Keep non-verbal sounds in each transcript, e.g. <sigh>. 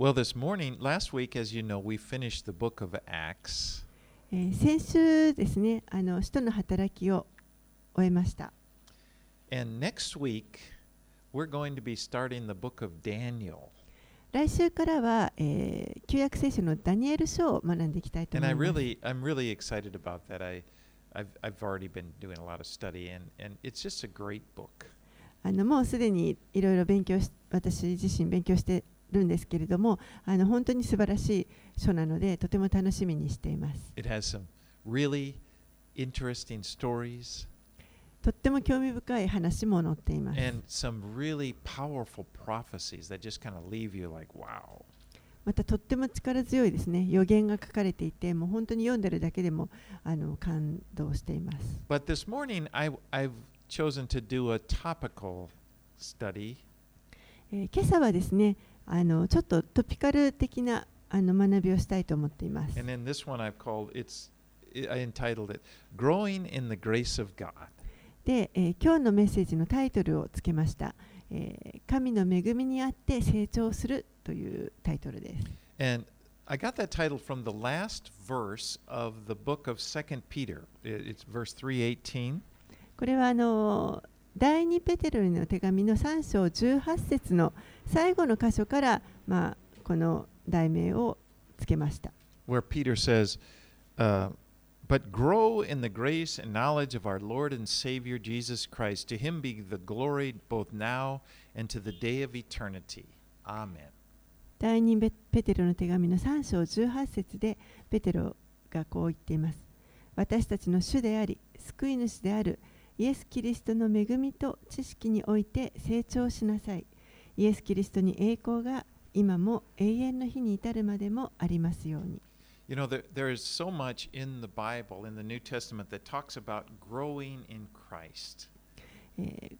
Well, this morning, last week, as you know, we finished the book of Acts. えー先週ですね、あの使徒の働きを終えました。And next week, we're going to be starting the book of Daniel. 来週からは、えー旧約聖書のダニエル書を学んでいきたいと And 思 I います。really, I'm really excited about that. I, I've, I've already been doing a lot of study, and, and it's just a great book. あのもうすでにいろいろ勉強し、私自身勉強してるんですけれども、あの本当に素晴らしい書なので、とても楽しみにしています。It has some really interesting stories とっても興味深い話も載っています。and some really powerful prophecies that just kind of leave you like, wow. またとっても力強いですね予言が書かれていてもう本当に読んでるだけでもあの感動しています But this morning, I, I've chosen to do a topical study えー今朝はですねあのちょっとトピカル的なあの学びをしたいと思っています。で、え、今日のメッセージのタイトルをつけました。え、神の恵みにあって成長するというタイトルです。これはあの第2ペテルの手紙の3章18節の最後の箇所から、まあ、この題名をつけました where Peter says, uh, But grow in the grace and knowledge of our Lord and Savior Jesus Christ. To him be the glory both now and to the day of eternity. Amen. 第2ペペテロの手紙の3章18節でペテロがこう言っています。私たちの主であり、救い主であるイエス・キリストの恵みと知識において成長しなさい。イエス・キリストに栄光が今も永遠の日に至るまでもありますように。You know, there, there is so much in the Bible, in the New Testament, that talks about growing in Christ. えー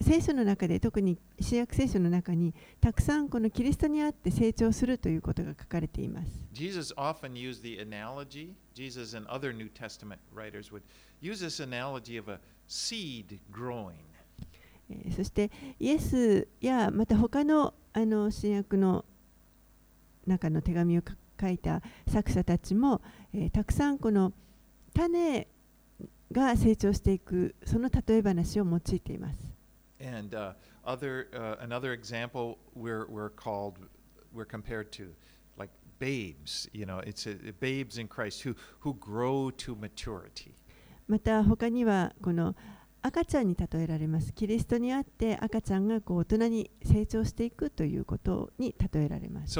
聖書の中で特に新約聖書の中にたくさんこのキリストにあって成長するということが書かれています。Jesus often used the analogy, Jesus and other New Testament writers would use this analogy of a seed growing. えーそしてイエスやまた他のあの新約の中の手紙をか書いた作者たちも、えーたくさんこの種が成長していくその例え話を用いています。And uh, other, uh, another example, we're, we're called, we're compared to like babes. You know, it's a, babes in Christ who, who grow to maturity. また他にはこの赤ちゃんに例えられます。キリストにあって赤ちゃんがこう大人に成長していくということに例えられます。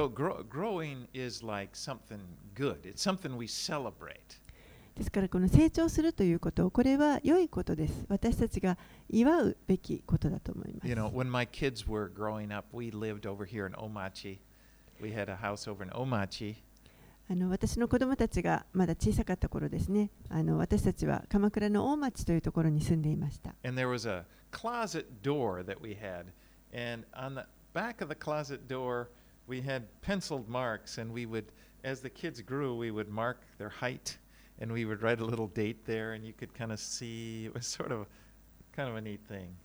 ですからこの成長するということ、これは良いことです。私たちが祝うべきことだと思います。You know, when my kids were growing up, we lived over here in Omachi. We had a house over in Omachi. あの私の子供たちがまだ小さかった頃ですねあの私たちは鎌倉の大町というところに住んでいました And there was a closet door that we had. And on the back of the closet door, we had penciled marks. And we would, as the kids grew, we would mark their height. And we would write a little date there. And you could kind of see, it was sort of kind of a neat thing.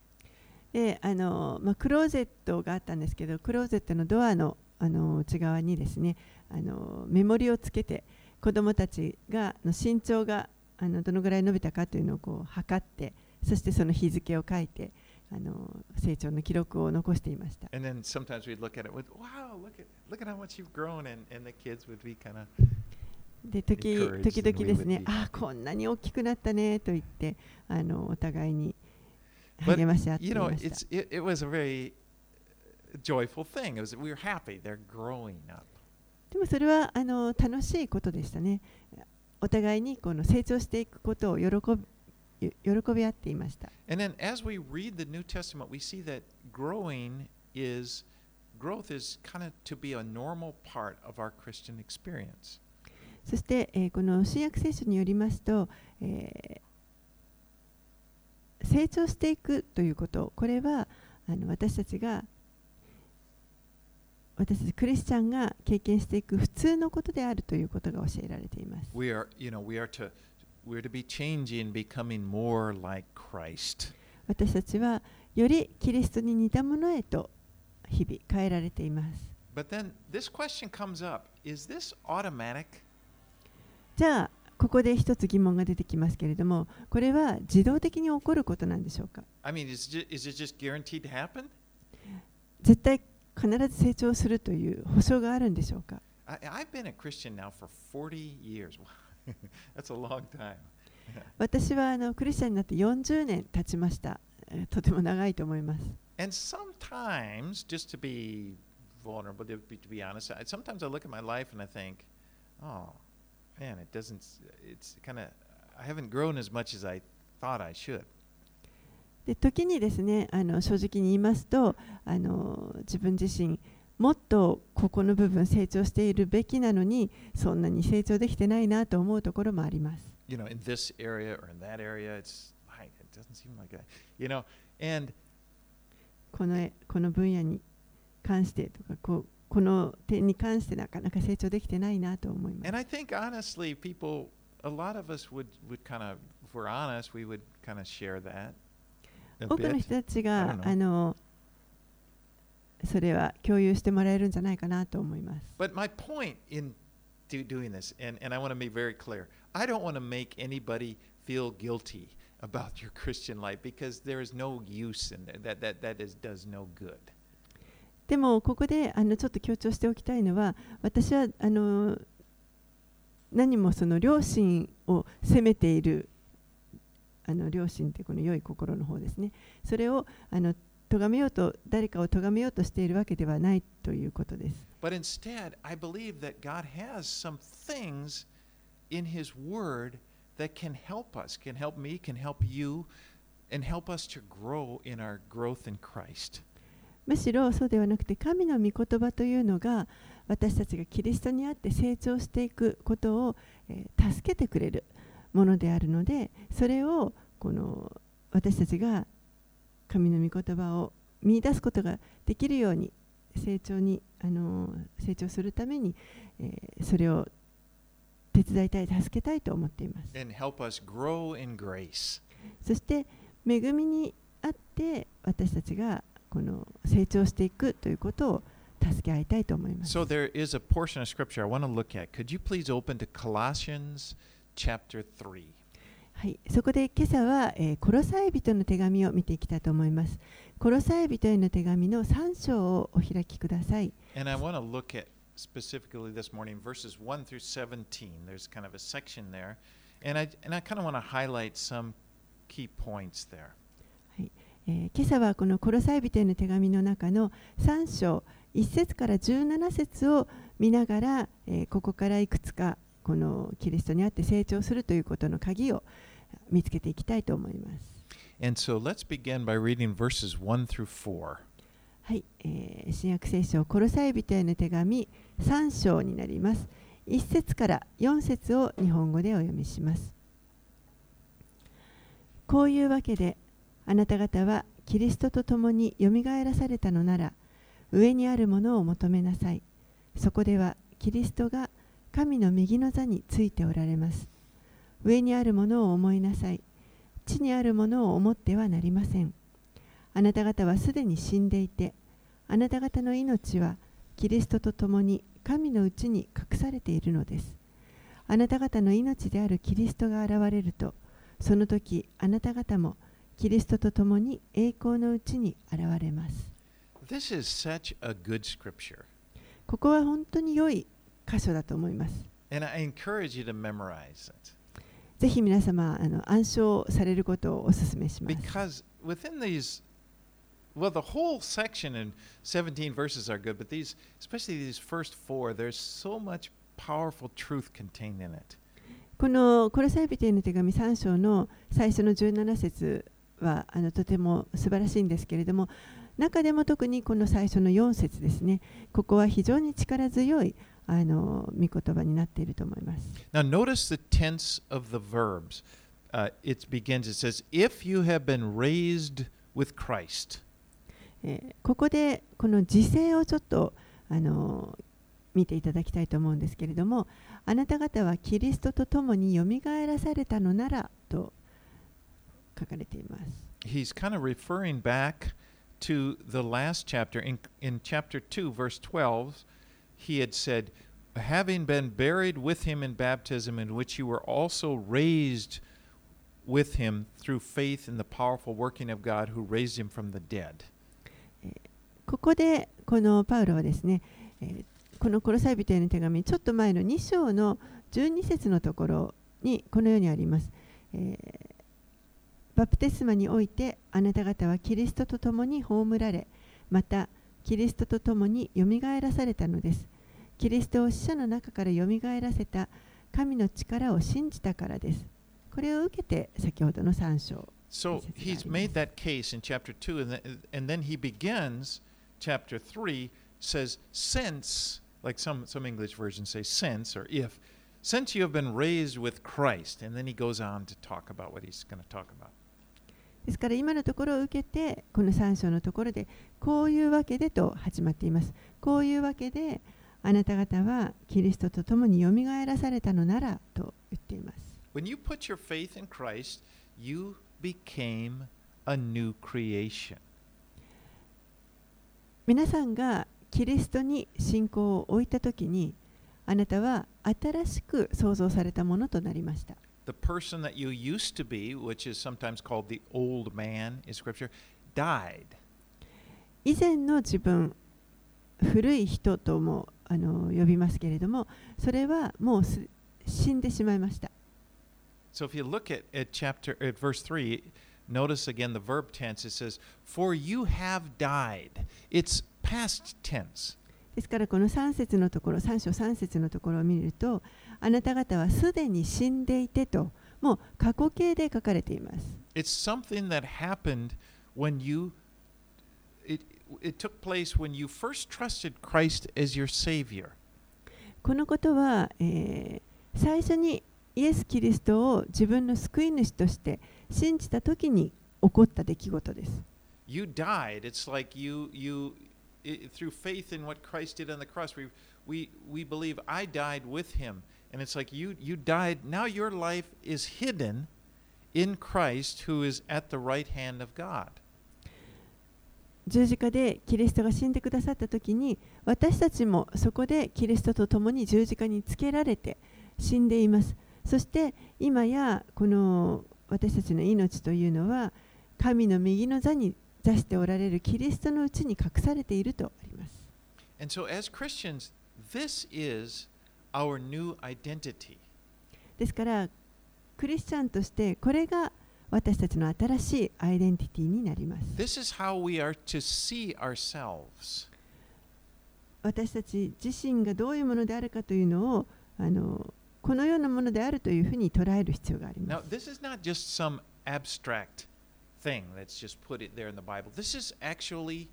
であの、まあ、クローゼットがあったんですけどクローゼットのドアのあの内側にですねあのメモリをつけて子どもたちがの身長があのどのぐらい伸びたかというのをこう測ってそしてその日付を書いてあの成長の記録を残していました。で時,時々ですね、ああ、こんなに大きくなったねと言って、あのお互いに励まし合っていました。でもそれはあの楽しいことでしたね。お互いにこの成長していくことを喜び喜び合っていました。And then as we read the New Testament, we see that growing is growth is kind of to be a normal part of our Christian experience. そして、えーこの新約聖書によりますと、えー成長していくということ、これはあの私たちが私たちクリスチャンが経験していく普通のことであるということが教えられています。We are, you know, we are to we're to be changing, becoming more like Christ. 私たちはよりキリストに似たものへと日々変えられています。But then this question comes up Is this automatic? じゃあここで一つ疑問が出てきますけれどもこれは自動的に起こることなんでしょうか I mean, is, ju- is it just guaranteed to happen? 絶対必ず成長するという保証があるんでしょうか I, I've been a Christian now for 40 years. That's a long time. 私はあのクリスチャンになって40年経ちましたえーとても長いと思います And sometimes, just to be vulnerable, to be, to be honest, I, sometimes I look at my life and I think, oh, man, it doesn't, it's kind of, I haven't grown as much as I thought I should. で時にですねあの正直に言いますとあの自分自身もっとここの部分成長しているべきなのにそんなに成長できてないなと思うところもあります You know, in this area or in that area, it's like, it doesn't seem like that. You know, and この絵この分野に関してとかこうこの点に関してなかなか成長できてないなと思います And I think honestly, people, a lot of us would, would kind of, if we're honest, we would kind of share that. 多くの.人たちが.あのそれは共有してもらえるんじゃないかなと思います But my point in do, doing this, and, and I want to be very clear, I don't want to make anybody feel guilty about your Christian life because there is no use in that. That, that, is, does no good. でもここであのちょっと強調しておきたいのは私はあの何もその良心を責めているあの良心ってこの良い心の方ですねそれをあの咎めようと誰かを咎めようとしているわけではないということです But instead, I believe that God has some things in His Word that can help us, can help me, can help you, and help us to grow in our growth in Christ. むしろそうではなくて神の御言葉というのが私たちがキリストにあって成長していくことを、えー助けてくれるものであるのでそれをこの私たちが神の御言葉を見出すことができるように成長にあのー成長するために、えーそれを手伝いたい助けたいと思っています and help us grow in grace. そして恵みにあって私たちがこの成長していくということを助け合いたいと思います So there is a portion of scripture I want to look at. Could you please open to Colossians chapter 3? はい、そこで今朝は、えーコロサイ人の手紙を見ていきたいと思います。コロサイ人への手紙の3章をお開きください。And I want to look at specifically this morning verses 1 through 17. There's kind of a section there. And I, and I kind of want to highlight some key points there. えー今朝はこのコロサイ人への手紙の中の3章1節から17節を見ながら、えーここからいくつかこのキリストにあって成長するということの鍵を見つけていきたいと思います。And so let's begin by reading verses 1 through 4. はい、えー新約聖書コロサイ人への手紙3章になります。1節から4節を日本語でお読みします。こういうわけであなた方はキリストと共によみがえらされたのなら上にあるものを求めなさい。そこではキリストが神の右の座についておられます。上にあるものを思いなさい。地にあるものを思ってはなりません。あなた方はすでに死んでいて、あなた方の命はキリストと共に神のうちに隠されているのです。あなた方の命であるキリストが現れると、その時あなた方もキリストと共に栄光のうちに現れます。ここは本当に良い箇所だと思います。ぜひ皆様あの暗唱されることをお勧めします。Within these, well, the whole section in 17 verses are good, but these, especially these first four, there's so much powerful truth contained in it. このコロサイ人への手紙3章の最初の17節はあのとても素晴らしいんですけれども中でも特にこの最初の4節ですねここは非常に力強いあの御言葉になっていると思います。Now, notice the tense of the verbs. Uh, it begins, it says, if you have been raised with Christ. えーここでこの時勢をちょっとあの見ていただきたいと思うんですけれどもあなた方はキリストと共によみがえらされたのならと書かれています。He's kind of referring back to the last chapter, in, in chapter 2, verse 12, he had said, Having been buried with him in baptism, in which you were also raised with him through faith in the powerful working of God who raised him from the dead. ここでこのパウロはですね、このコロサイ人への手紙ちょっと前の2章の12節のところにこのようにあります、えーバプテスマにおいてあなた方はキリストと共に葬られまたキリストと共によみがえらされたのですキリストを死者の中からよみがえらせた神の力を信じたからですこれを受けて先ほどの3章 So he's made that case in chapter 2, and, th- and then he begins chapter 3, says, Since, like some, some English versions say, since or if, since you have been raised with Christ. And then he goes on to talk about what he's going to talk about. ですから今のところを受けてこの3章のところでこういうわけでと始まっています。こういうわけであなた方はキリストと共によみがえらされたのならと言っています。When you put your faith in Christ, you became a new creation. 皆さんがキリストに信仰を置いたときにあなたは新しく創造されたものとなりました。The person that you used to be, which is sometimes called the old man in Scripture, died. 以前の自分古い人ともあの呼びますけれどもそれはもうす死んでしまいました。So if you look at, at chapter at verse 3, notice again the verb tense. It says, For you have died. It's past tense. ですからこの3節のところ3章3節のところを見るとあなた方はすでに死んでいてともう過去形で書かれています It's something that happened when you it it took place when you first trusted Christ as your savior. このことは、えー最初にイエス・キリストを自分の救い主として信じた時に起こった出来事です You died. It's like you you i through faith in what Christ did on the cross. We we we believe I died with him and it's like you you died. Now your life is hidden in Christ who is at the right hand of God. 十字架でキリストが死んでくださった時に私たちもそこでキリストと共に十字架につけられて死んでいますそして今やこの私たちの命というのは神の右の座に座しておられるキリストのうちに隠されているとあります And so as Christians, this is our new identity. ですからクリスチャンとしてこれが私たちの新しいアイデンティティになります This is how we are to see ourselves. 私たち自身がどういうものであるかというのをあのこのようなものであるというふうに捉える必要がありま Now, す this is not just some abstract thing that's just put it there in the Bible. This is actually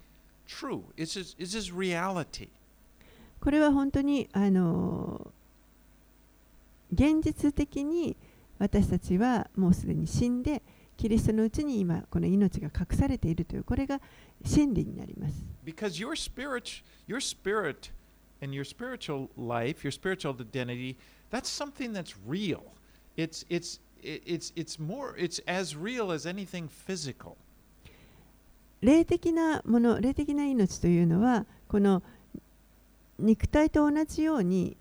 true. This is, this is reality. これは本当にあの現実的に私たちはもうすでに死んでキリストのうちに今この命が隠されているというこれが真理になります Because your spirit, your spirit and your spiritual life, your spiritual identity, that's something that's real. It's it's it- it's it's more it's as real as anything physical. 霊的なもの霊的な命というのはこの肉体と同じように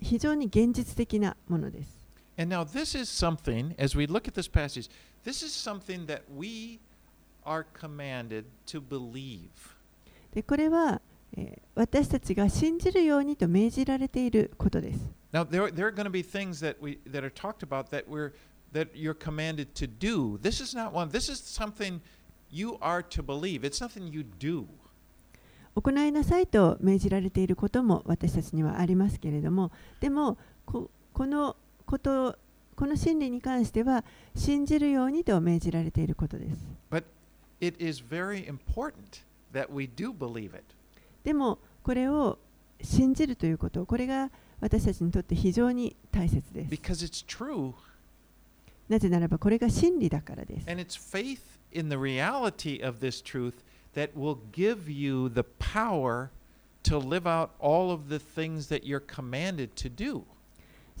非常に現実的なものです And now this is something as we look at this passage, this is something that we are commanded to believe. でこれは、えー私たちが信じるようにと命じられていることです Now there, there are going to be things that we that are talked about that we're that you're commanded to do. This is not one. This is something you are to believe. It's nothing you do. 行いなさいと命じられていることも私たちにはありますけれどもでもここの ことこの真理に関しては信じるようにと命じられていることです But it is very important that we do believe it. でもこれを信じるということこれが私たちにとって非常に大切です Because it's true なぜならばこれが真理だからです and it's faith in the reality of this truth that will give you the power to live out all of the things that you're commanded to do.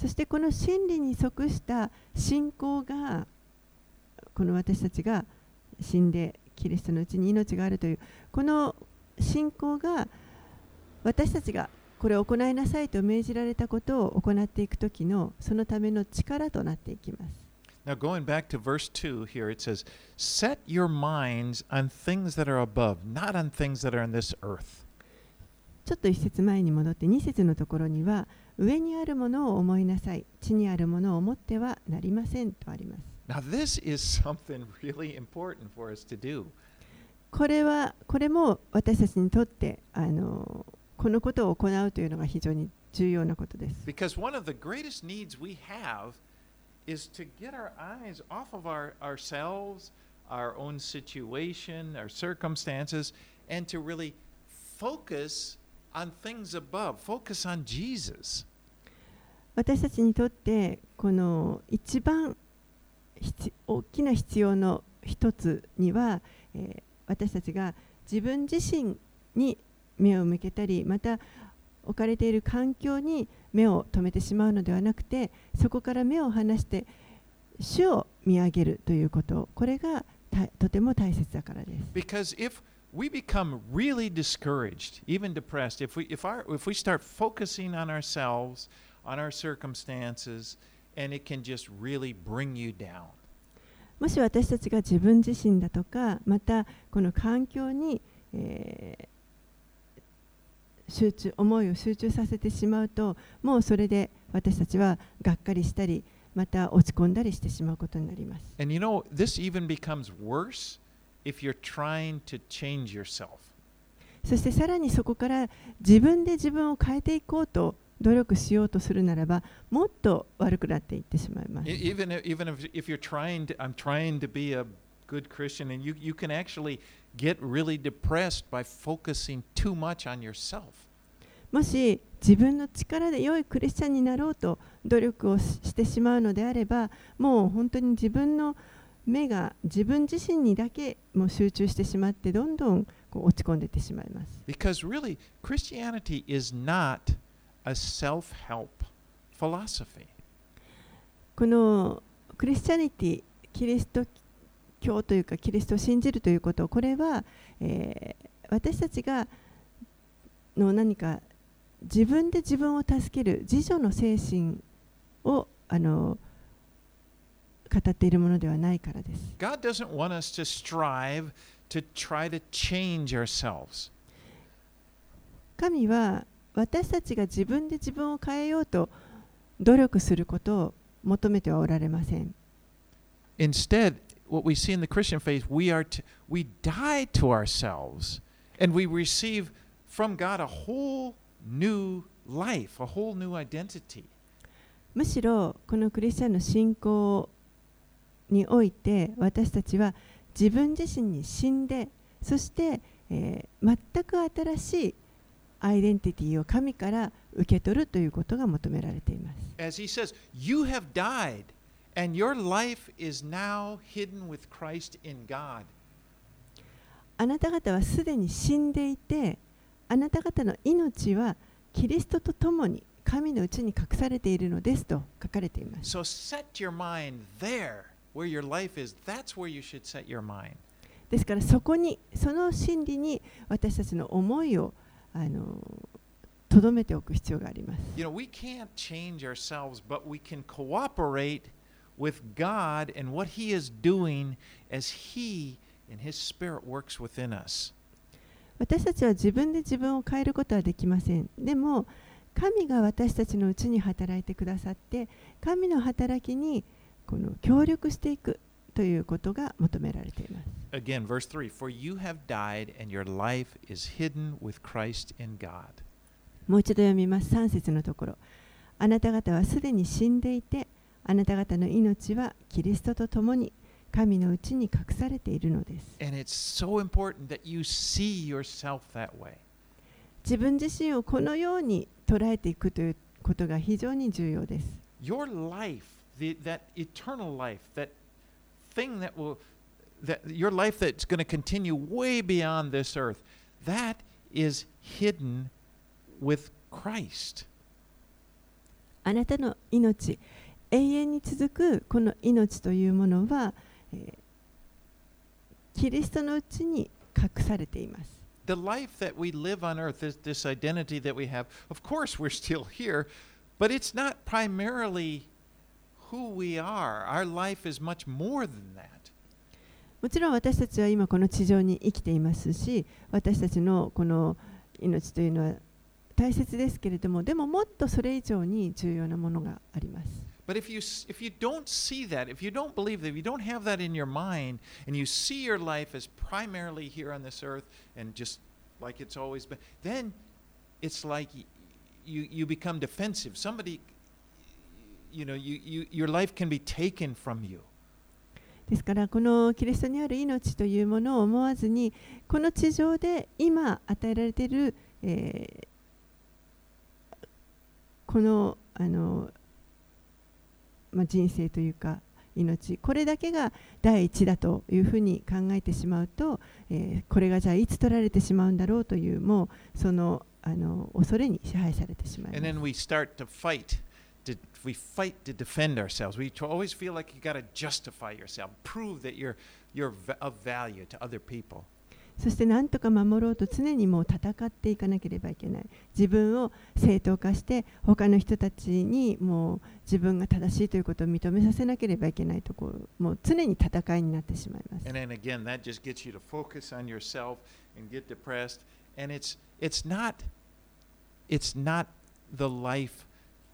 そしてこの真理に即した信仰がこの私たちが死んでキリストのうちに命があるというこの信仰が私たちがこれを行いなさいと命じられたことを行っていくときのそのための力となっていきます。Now, going back to verse 2 here, it says, Set your minds on things that are above, not on things that are in this earth. ちょっと一節前に戻って二節のところには上にあるものを思いなさい地にあるものを思ってはなりませんとあります Now, this is something really important for us to do. これはこれも私たちにとってあのこのことを行うというのが非常に重要なことです Because one of the greatest needs we have is to get our eyes off of our, ourselves, our own situation, our circumstances, and to really focus on things above, focus on Jesus. 私たちにとってこの一番必大きな必要の一つには、えー私たちが自分自身に目を向けたりまた置かれている環境に目を留めてしまうのではなくてそこから目を離して主を見上げるということこれがたとても大切だからです。Because if we become really discouraged, even depressed, if we if our if we start focusing on ourselves, on our circumstances, and it can just really bring you down. もし私たちが自分自身だとかまたこの環境に、えー集中思いを集中させてしまうともうそれで私たちはがっかりしたりまた落ち込んだりしてしまうことになります。 And you know, this even becomes worse if you're trying to change yourself. そしてさにそこから自分で自分を変えていこうと努力しようとするならばもっと悪くなっていってしまいます。Even if, even if, if Get really、depressed by focusing too much on yourself. もし自分の力で良いクリスチャンになろうと努力をしてしまうのであればもう本当に自分の力目が自分自身にだけもう集中してしまってどんどんこう落ち込んでいってしまいます Because really, Christianity is not a self help philosophy. このクリスチャニティキリスト教というかキリストを信じるということこれは、えー私たちがの何か自分で自分を助ける自助の精神をあの語っているものではないからです。God doesn't want us to strive to try to change ourselves. 神は私たちが自分で自分を変えようと努力することを求めてはおられません。Instead, what we see in the Christian faith, we are to, we die to ourselves and we receive from God a whole new life, a whole new identity. むしろこのクリスチャンの信仰において私たちは自分自身に死んでそして、えー全く新しいアイデンティティを神から受け取るということが求められています。As he says, you have died and your life is now hidden with Christ in God. あなた方はすでに死んでいてあなた方の命はキリストと共に神のうちに隠されているのですと書かれています。So set your mind there where your life is. That's where you should set your mind. ですからそこにその真理に私たちの思いをあのとどめておく必要があります。You know, we can't change ourselves, but we can cooperate with God and what He is doing as He and His Spirit works within us. 私たちは自分で自分を変えることはできません。でも神が私たちのうちに働いてくださって神の働きにこの協力していくということが求められています。Again, verse 3: For you have died, and your life is hidden with Christ in God. もう一度読みます。3節のところ。あなた方はすでに死んでいて、あなた方の命はキリストと共に神のうちに隠されているのです。So、自分自身をこのように捉えていくということが非常に重要です。Your life the, that eternal life, that thing that will, that your life that's going to continue way beyond this earth, that is hidden with Christ. あなたの命、永遠に続くこの命というものは、えー キリストのうちに隠されています。 The life that we live on earth, this, this identity that we have, of course, we're still here, but it's not primarily who we are. Our life is much more than that. もちろん私たちは今この地上に生きていますし私たちのこの命というのは大切ですけれどもでももっとそれ以上に重要なものがあります。 But if you s- if you don't see that, if you don't believe that, if you don't have that in your mind, and you see your life as primarily here on this earth and just like it's always been, then it's like y- you you become defensive. Somebody, you know, you, you your life can be taken from you. ですからこのキリストにある命というものを思わずにこの地上で今与えられている、えーこのあの、まあ、人生というか命これだけが第一だというふうに考えてしまうと、えーこれがじゃあいつ取られてしまうんだろうというもうそのあの恐れに支配されてしまいます we fight. To, defend ourselves. We always feel like you got to justify yourself, prove that you're you're of value to other people. そして何とか守ろうと常にもう戦っていかなければいけない自分を正当化して他の人たちにもう自分が正しいということを認めさせなければいけないところもう常に戦いになってしまいます And then again, that just gets you to focus on yourself and get depressed. And it's it's not it's not the life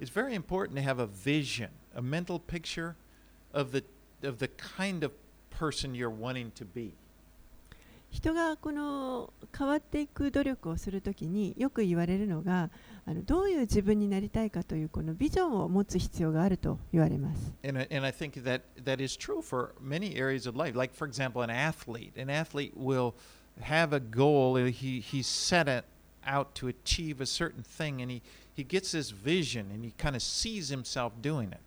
it's very important to have a vision, a mental picture of the of the kind of person you're wanting to be. 人がこの変わっていく努力をするときによく言われるのがあのどういう自分になりたいかというこのビジョンを持つ必要があると言われます。 And I, and I think that that is true for many areas of life. Like, for example, an athlete. An athlete will have a goal. uh, He, he's set it out to achieve a certain thing, and he, he gets this vision, and he kind of sees himself doing it.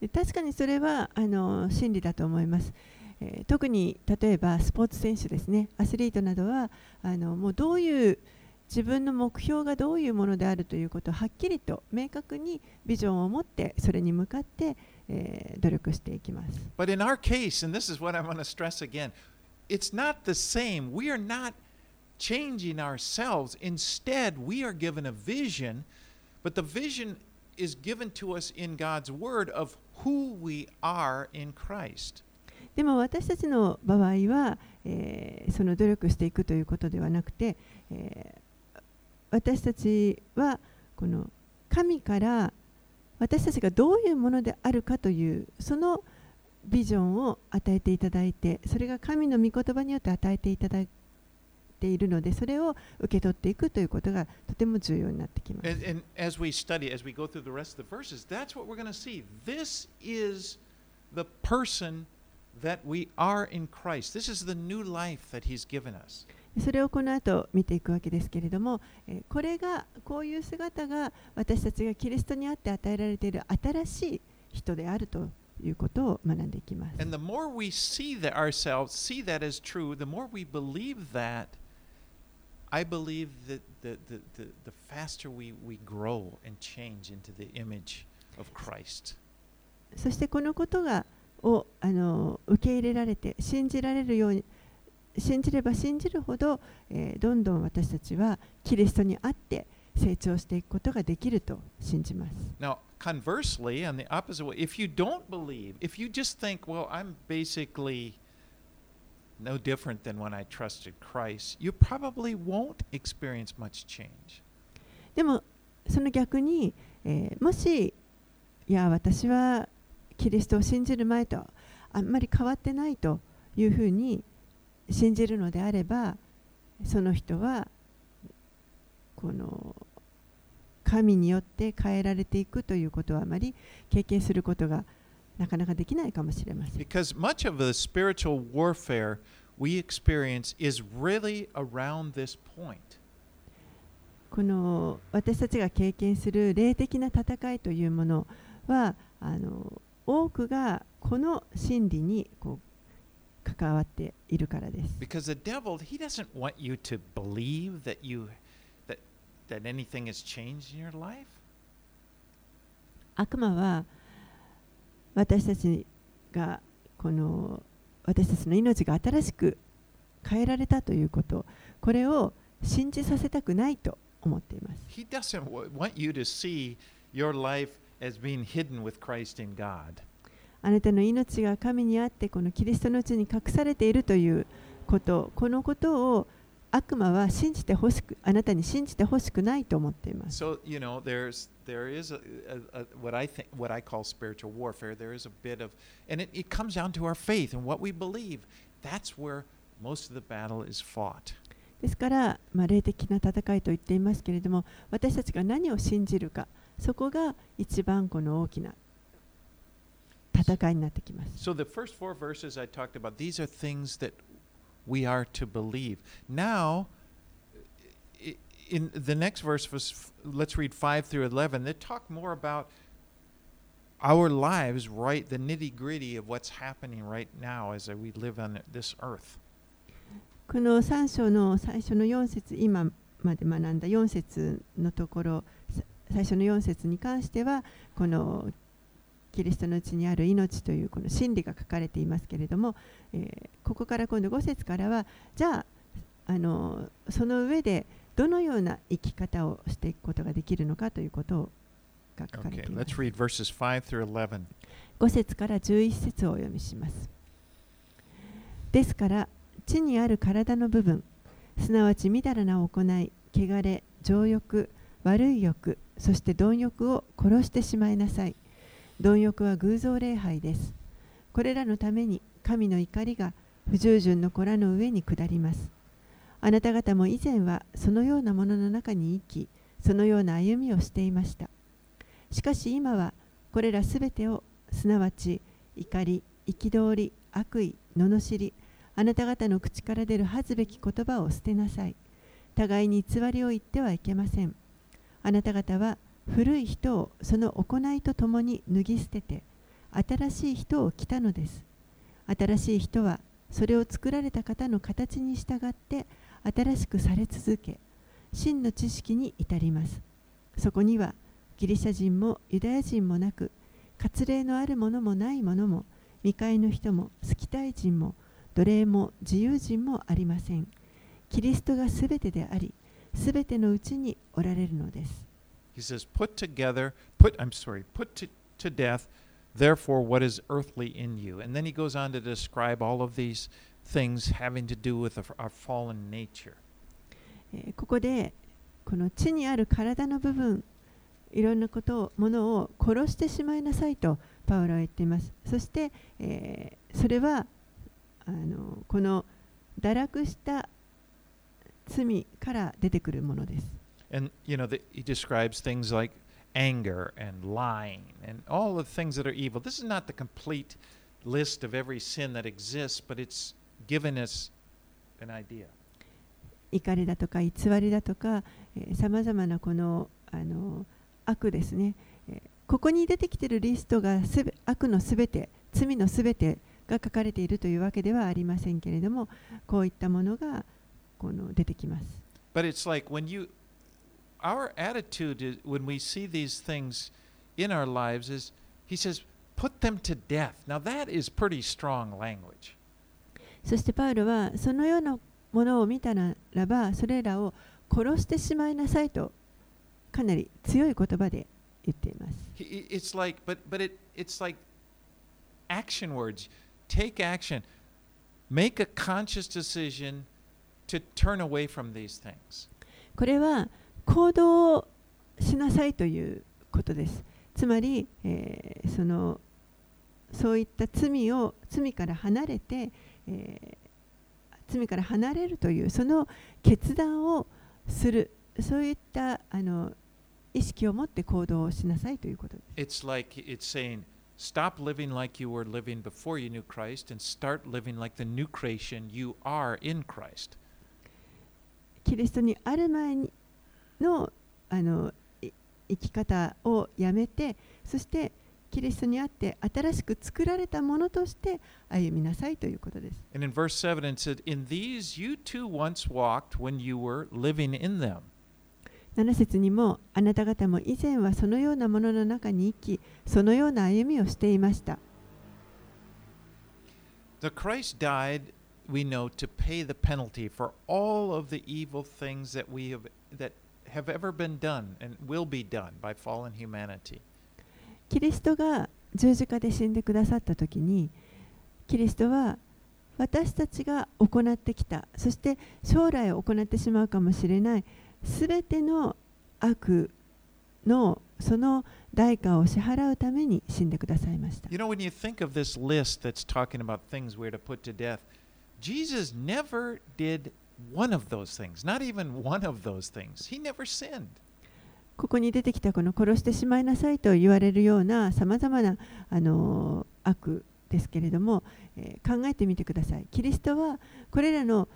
で確かにそれはあの真理だと思います、えー特に例えばスポーツ選手ですねアスリートなどはあのもうどういう自分の目標がどういうものであるということをはっきりと明確にビジョンを持ってそれに向かって、えー努力していきます But in our case, and this is what I want to stress again, it's not the same. We are not changing ourselves. Instead, we are given a vision, but the vision is given to us in God's Word of who we are in Christ. でも私たちの場合は、えーその努力していくということではなくて、えー私たちはこの神から私たちがどういうものであるかというそのビジョンを与えていただいてそれが神の御言葉によって与えていただいているのでそれを受け取っていくということがとても重要になってきます。And, and as we study, as we go through the rest of the verses, that's what we're going to see. This is the person that we are in Christ. This is the new life that He's given us. それをこの後見ていくわけですけれども、えーこれがこういう姿が私たちがキリストにあって与えられている新しい人であるということを学んでいきます。And the more we see that ourselves, see that as true, the more we believe that, I believe that the, the, the, the faster we, we grow and change into the image of Christ. そしてこのことがをあの受け入れられて信じられるように信じれば信じるほど、えーどんどん私たちはキリストにあって成長していくことができると信じます。Now, conversely, on the opposite way, if you don't believe, if you just think, well, I'm basically no different than when I trusted Christ, you probably won't experience much change. でもその逆に、えーもしいや私はキリストを信じる前とあんまり変わってないというふうに信じるのであればその人はこの神によって変えられていくということはあまり経験することがなかなかできないかもしれません。Because much of the spiritual warfare we experience is really around this point. この私たちが経験する霊的な戦いというものはあの多くがこの真理にこう関わっているからです。Because the devil, he doesn't want you to believe that you that that anything has changed in your life. 悪魔は私たちがこの私たちの命が新しく変えられたということこれを信じさせたくないと思っています。He doesn't want you to see your life as being hidden with Christ in God. あなたの命が神にあってこのキリストのうちに隠されているということこのことを悪魔は信じてほしくあなたに信じてほしくないと思っています。So you know, there's there is a, a, a what I think what I call spiritual warfare. There is a bit of, and it, it comes down to our faith and what we believe. That's where most of the battle is fought. ですから、まあ、霊的な戦いと言っていますけれども私たちが何を信じるかそこが一番この大きな戦いになってきます。So the first four verses I talked about, these are things that we are to believe. Now, i- in the next verse, was, let's read 5 through 11, they talk more about our lives, right? The nitty gritty of what's happening right now as we live on this earth. この3章の最初の4節今まで学んだ4節のところさ最初の4節に関してはこの キリストのうちにある命というこの真理が書かれていますけれども、えーここから今度5節からはじゃああのその上でどのような生き方をしていくことができるのかということが書かれ Okay, ています let's。read verses 5 through 11. 5節から11節をお読みします。ですから、地にある体の部分、すなわちみだらな行い、汚れ、情欲、悪い欲、そして貪欲を殺してしまいなさい。貪欲は偶像礼拝です。これらのために神の怒りが不従順の子らの上に下ります。あなた方も以前はそのようなものの中に生き、そのような歩みをしていました。しかし今はこれらすべてをすなわち怒り、憤り、悪意、罵り、あなた方の口から出る恥ずべき言葉を捨てなさい。互いに偽りを言ってはいけません。あなた方は古い人をその行いとともに脱ぎ捨てて、新しい人を着たのです。新しい人はそれを作られた方の形に従って新しくされ続け、真の知識に至ります。そこにはギリシャ人もユダヤ人もなく、割礼のあるものもないものも、未開の人も、スキタイ人も、奴隷も自由人もありません。キリストがすべてであり、すべてのうちにおられるのです。He says, Put together, put, I'm sorry, put to, to death, therefore, what is earthly in you. And then he goes on to describe all of these things having to do with our fallen nature. えここで、この地にある体の部分、いろんなことを、ものを殺してしまいなさいとパウロは言っています。そして、えーそれはあのこの堕落した罪から出てくるものです。And, you know, the, he describes things like anger and lying and all the things that are evil. This is not the complete list of every sin that exists, but it's given us an idea. 怒りだとか偽りだとかさまざまなこのあの悪ですね、えーここに出てきているリストがすべ悪のすべて罪のすべてが書かれているというわけではありませんけれどもこういったものがこの出てきます。But it's like when you, our attitude is, when we see these things in our lives is, he says, put them to death. Now that is pretty strong language. そしてパウロはそのようなものを見たならばそれらを殺してしまいなさいとかなり強い言葉で言っています。It's like, but but it it's like action words. Take action. Make a conscious decision to turn away from these things. これは行動をしなさいということです。つまり、えーそのそういった罪を罪から離れて、えー罪から離れるというその決断をするそういったあの意識を持って行動をしなさいということです。It's like it's saying, Stop living like you were living before you knew Christ and start living like the new creation you are in Christ. キリストにある前にのあのい生き方をやめてそしてキリストにあって新しく作られたものとして歩みなさいということです。And in verse 7, it said, In these you too once walked when you were living in them. 7節にもあなた方も以前はそのようなものの中に生きそのような歩みをしていました。The Christ died, we know, to pay the penalty for all of the evil things that we have that have ever been done and will be done by fallen humanity. キリストが十字架で死んでくださった時にキリストは私たちが行ってきたそして将来行ってしまうかもしれないすべての悪のその代価を支払うために死んでくださいました You know, when you think of this list that's talking about things we're to put to death, Jesus never did one of those things, not even one of those things. He never sinned. ここに出てきたこの殺してしまいなさいと言われるようなさまざまなあの悪ですけれども、えー考えてみてください。キリストはこれらの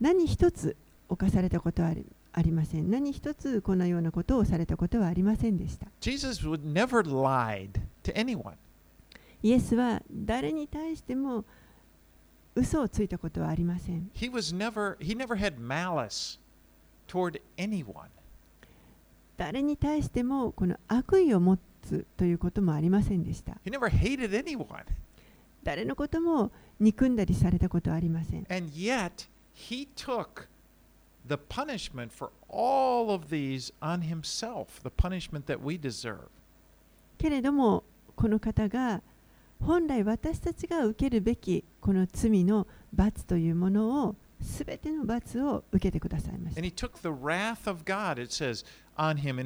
何一つ犯されたことはありありません。何一つこのようなことをされたことはありませんでした。Jesus would never lied to anyone. イエスは誰に対しても嘘をついたことはありません。He was never he never had malice toward anyone. 誰に対してもこの悪意を持つということもありませんでした。He never hated anyone. 誰のことも憎んだりされたことはありません。And yet he took the punishment for all of these on himself, the punishment that we deserve. けれどもこの方が本来私たちが受けるべきこの罪の罰というものを、すべての罰を受けてくださいました。God, says, him,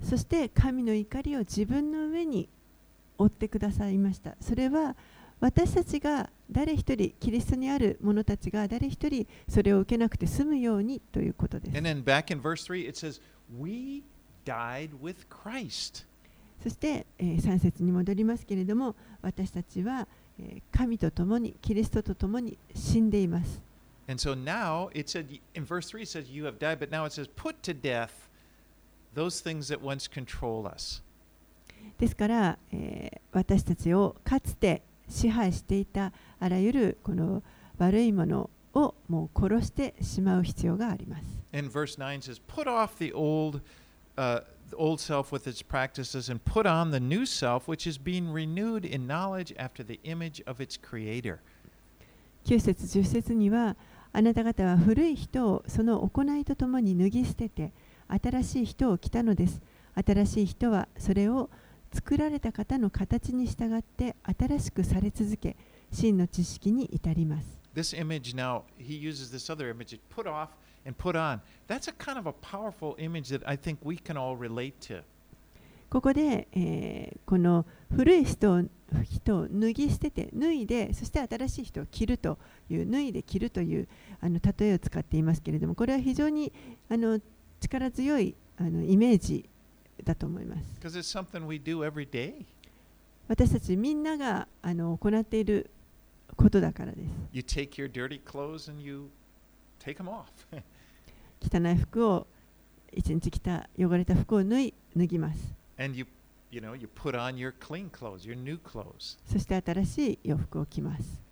そして、神の怒りを自分の上に負ってくださいました。それは、私たちが誰一人、キリストにある者たちが誰一人、それを受けなくて済むようにということです。そして、えー3節に戻りますけれども私たちは、えー神と共にキリストと共に死んでいます And so now it said, in verse 3, it says, You have died, but now it says, Put to death those things that once control us. ですから、えー私たちをかつて支配していたあらゆるこの悪いものをもう殺してしまう必要があります。And verse 9 says, Put off the old, uh, old self with its practices and put on the new self, which is being renewed in knowledge after the image of its creator. 9節10節にはあなた方は古い人をその行いとともに脱ぎ捨てて新しい人を着たのです。新しい人はそれを作られた方の形に従って新しくされ続け真の知識に至ります。This image now, he uses this other image, put off and put on. That's a kind of a powerful image that I think we can all relate to. ここで、えーこの古い人を人を脱ぎ捨てて脱いでそして新しい人を着るという脱いで着るというあの例えを使っていますけれどもこれは非常にあの力強いあのイメージだと思います.私たちみんながあの行っていることだからです You take your dirty clothes and you take them off. 汚い服を一日着た汚れた服を脱い脱ぎます and you, you know, you put on your clean clothes, your new clothes. そして新しい洋服を着ます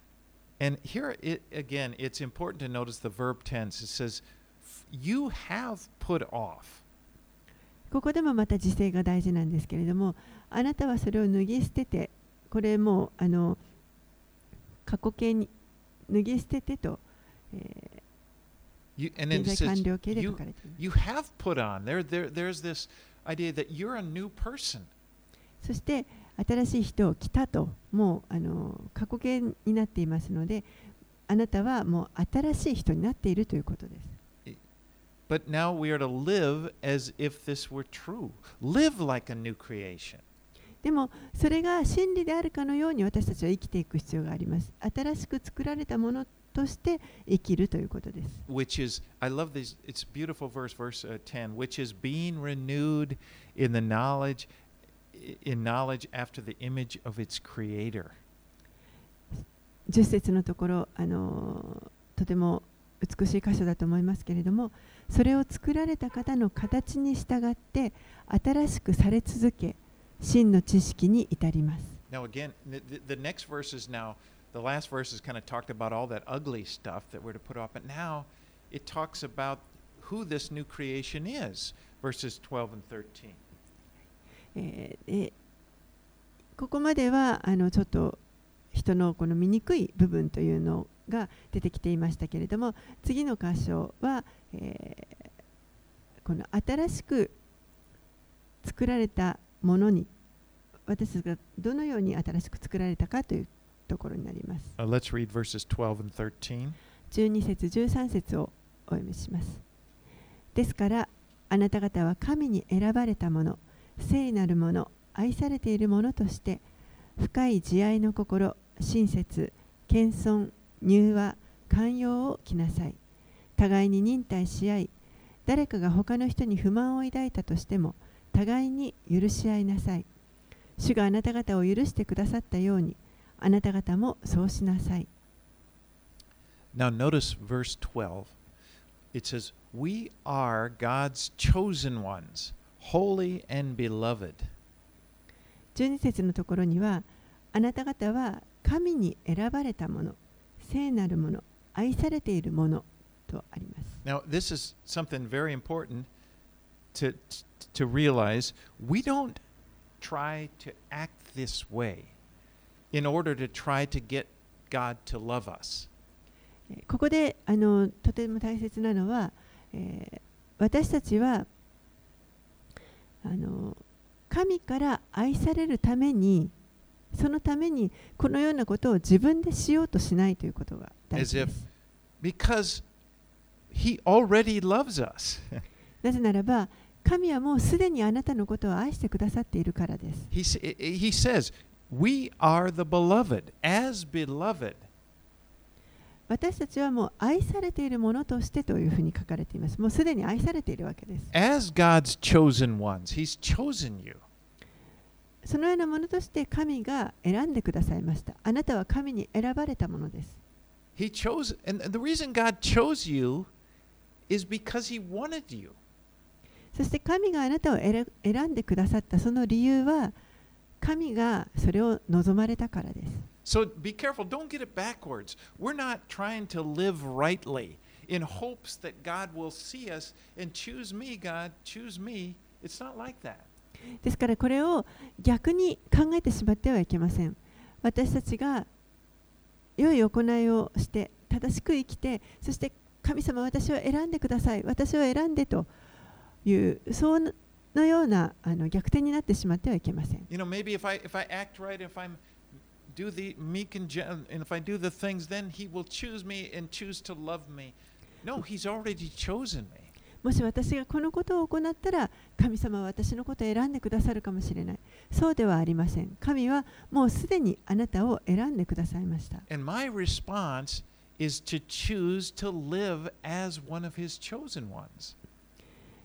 And here, it, again, it's important to notice the verb tense. It says, "F- You have put off. ここでもまた時勢が大事なんですけれどもあなたはそれを脱ぎ捨ててこれもうあの過去形に脱ぎ捨ててと、えー現在完了形で書かれています you have put on. There, there, there's this idea that you're a new person. そして新しい人を着たともうあの過去形になっていますのであなたはもう新しい人になっているということです But now we are to live as if this were true. Live like a new creation. でもそれが真理であるかのように私たちは生きていく必要があります新しく作られたものとして生きるということです。which is I love this it's beautiful verse verse uh, 10 which is being renewed in the knowledge in knowledge after the image of its creator 10節のところあのとても美しい箇所だと思いますけれどもそれを作られた方の形に従って新しくされ続け真の知識に至ります。now again the, the- next verses now the last verses kind of talked about all that ugly stuff that we're to put off but now it talks about who this new creation is verses 12 and 13えーでここまではあのちょっと人のこの醜い部分というのが出てきていましたけれども次の箇所は、えーこの新しく作られたものに私たちがどのように新しく作られたかというところになります。uh, let's read verses 12 and 13 12節13節をお読みします。ですからあなた方は神に選ばれたもの聖なるもの愛されているものとして深い慈愛の心親切謙遜柔和寛容を着なさい。互いに忍耐し合い誰かが他の人に不満を抱いたとしても互いに許し合いなさい主があなた方を許してくださったようにあなた方もそうしなさい Now, notice verse 12. It says, We are God's chosen ones, holy and beloved. 12節のところにはあなた方は神に選ばれたもの聖なるもの愛されているものとあります Now, this is something very important to, to realize we don't try to act this way in order to try to get God to love us. ここであのとても大切なのは、えー、私たちはあの神から愛されるためにそのためにこのようなことを自分でしようとしないということが大事です。<laughs> <laughs> なぜならば、神はもうすでにあなたのことを愛してくださっているからです。he, he says, We are the beloved, as beloved. 私たちはもう愛されているものとしてというふうに書かれています。もうすでに愛されているわけです。as God's chosen ones. He's chosen you. そのようなものとして神が選んでくださいました。あなたは神に選ばれたものです。He chose, and the reason God chose you is because He wanted you. そして神があなたを選選んでくださったその理由は神がそれを望まれたからです。So be careful. Don't get it backwards. We're not trying to live rightly in hopes that God will see us and choose me, God, choose me. It's not like that. ですからこれを逆に考えてしまってはいけません。私たちが良い行いをして正しく生きてそして神様私を選んでください私を選んでというそのようなあの逆転になってしまってはいけません。You know, maybe if I if I act right, if I'm do the meek and and if I do the things, then He will choose me and choose to love me. No, He's already chosen me. もし私がこのことを行ったら神様は私のことを選んでくださるかもしれない。そうではありません。神はもうすでにあなたを選んでくださいました。And my response is to choose to live as one of His chosen ones.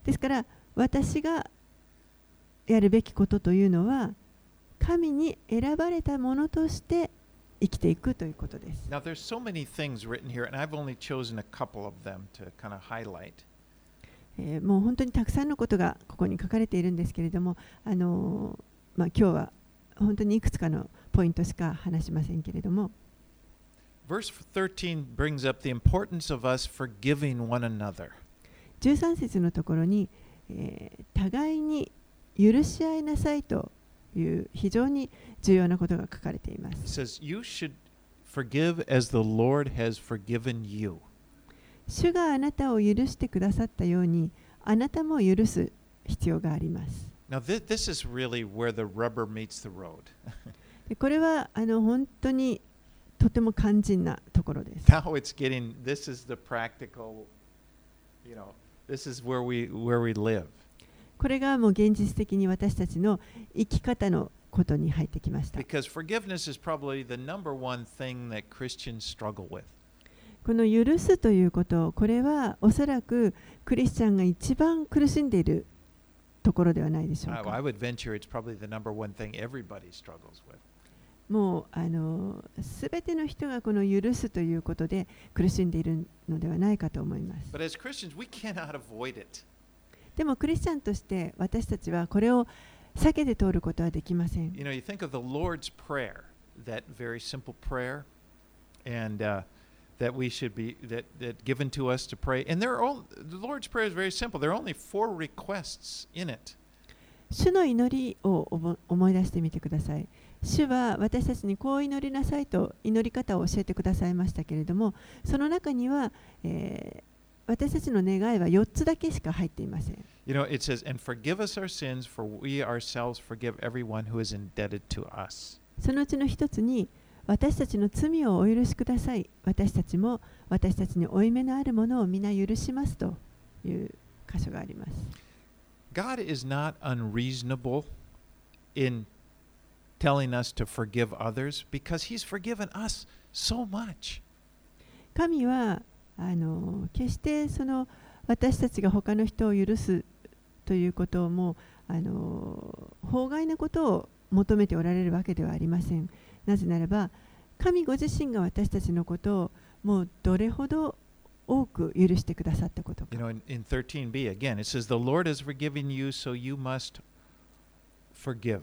ですから私がやるべきことというのは神に選ばれたものとして生きていくということです。Now, there's so many things written here, and I've only chosen a couple of them to kind of highlight. えーもう本当にたくさんのことがここに書かれているんですけれども、あのーまあ、今日は本当にいくつかのポイントしか話しませんけれども Verse 13 brings up the importance of us forgiving one another. 13節のところに、えー互いに許し合いなさいという非常に重要なことが書かれています。says, You should forgive as the Lord has forgiven you. 主があなたを許してくださったようにあなたも許す必要があります。Now, th- this is really where the rubber meets the road. でこれはあの本当にとても肝心なところです。now it's getting, this is the practical, you know, this is where we, where we live. これがもう現実的に私たちの生き方のことに入ってきました。Because forgiveness is probably the number one thing that Christians struggle with. この許すということ、これはおそらくクリスチャンが一番苦しんでいるところではないでしょう I, I か。would venture it's probably the number one thing everybody struggles with. もうあのすべての人がこの許すということで苦しんでいるのではないかと思います。でもクリスチャンとして私たちはこれを避けて通ることはできません。You know, you think of the Lord's Prayer, that very simple prayer, and uh, that we should be that that given to us to pray. And there are all, the Lord's Prayer is very simple. There are only four requests in it. 主の祈りを思思い出してみてください。主は私たちにこう祈りなさいと祈り方を教えてくださいましたけれども、その中には、えー私たちの願いは4つだけしか入っていません。You know, it says, "And forgive us our sins, for we ourselves forgive everyone who is indebted to us." そのうちの一つに、私たちの罪をお許しください。私たちも私たちに負い目のあるものを皆許しますという箇所があります。God is not unreasonable in telling us to forgive others because He's forgiven us so much. 神はあの決してその私たちが他の人を許すということをもうあの法外なことを求めておられるわけではありません。なぜならば神ご自身が私たちのことをもうどれほど多く許してくださったことか You。know, in, in 13b, again, it says, The Lord has forgiven you, so you must forgive.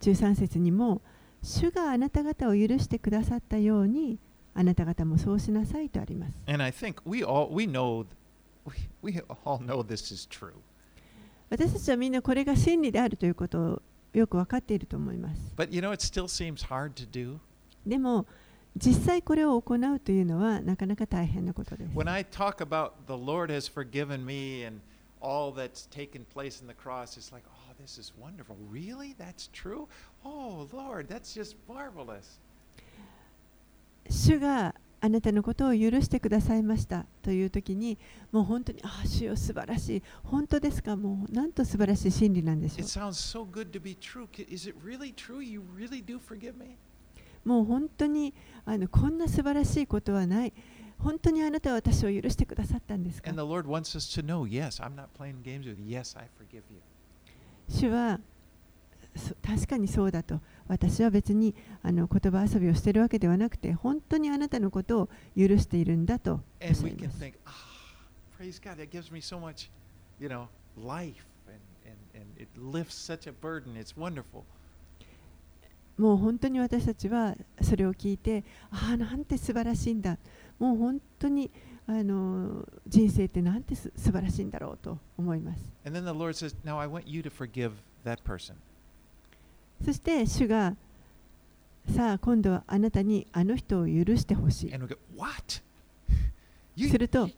13節にも主があなた方を許してくださったようにあなた方もそうしなさいとあります。And I think we all, we know, we, we all know this is true. 私たちはみんなこれが真理であるということをよく分かっていると思います。But you know, it still seems hard to do. でも実際これを行うというのはなかなか大変なことです。When I talk about the Lord has forgiven me and all that's taken place in the cross, it's like, oh, this 主があなたのことを許してくださいましたという時に、もう本当に、ああ、素晴らしい。本当ですか？もう、なんと素晴らしい心理なんでしょ。もう本当にあの、こんな素晴らしいことはない。本当にあなたは私を許してくださったんですか？主は確かにそうだと私は別にあの言葉遊びをしてるわけではなくて本当にあなたのことを許しているんだと。もう本当に私たちはそれを聞いてああなんて素晴らしいんだもう本当に。あの人生ってなんてす素晴らしいんだろうと思います And then the Lord says, now I want you to forgive that person. そして主がさあ今度はあなたにあの人を許してほしい And we go, what? You, すると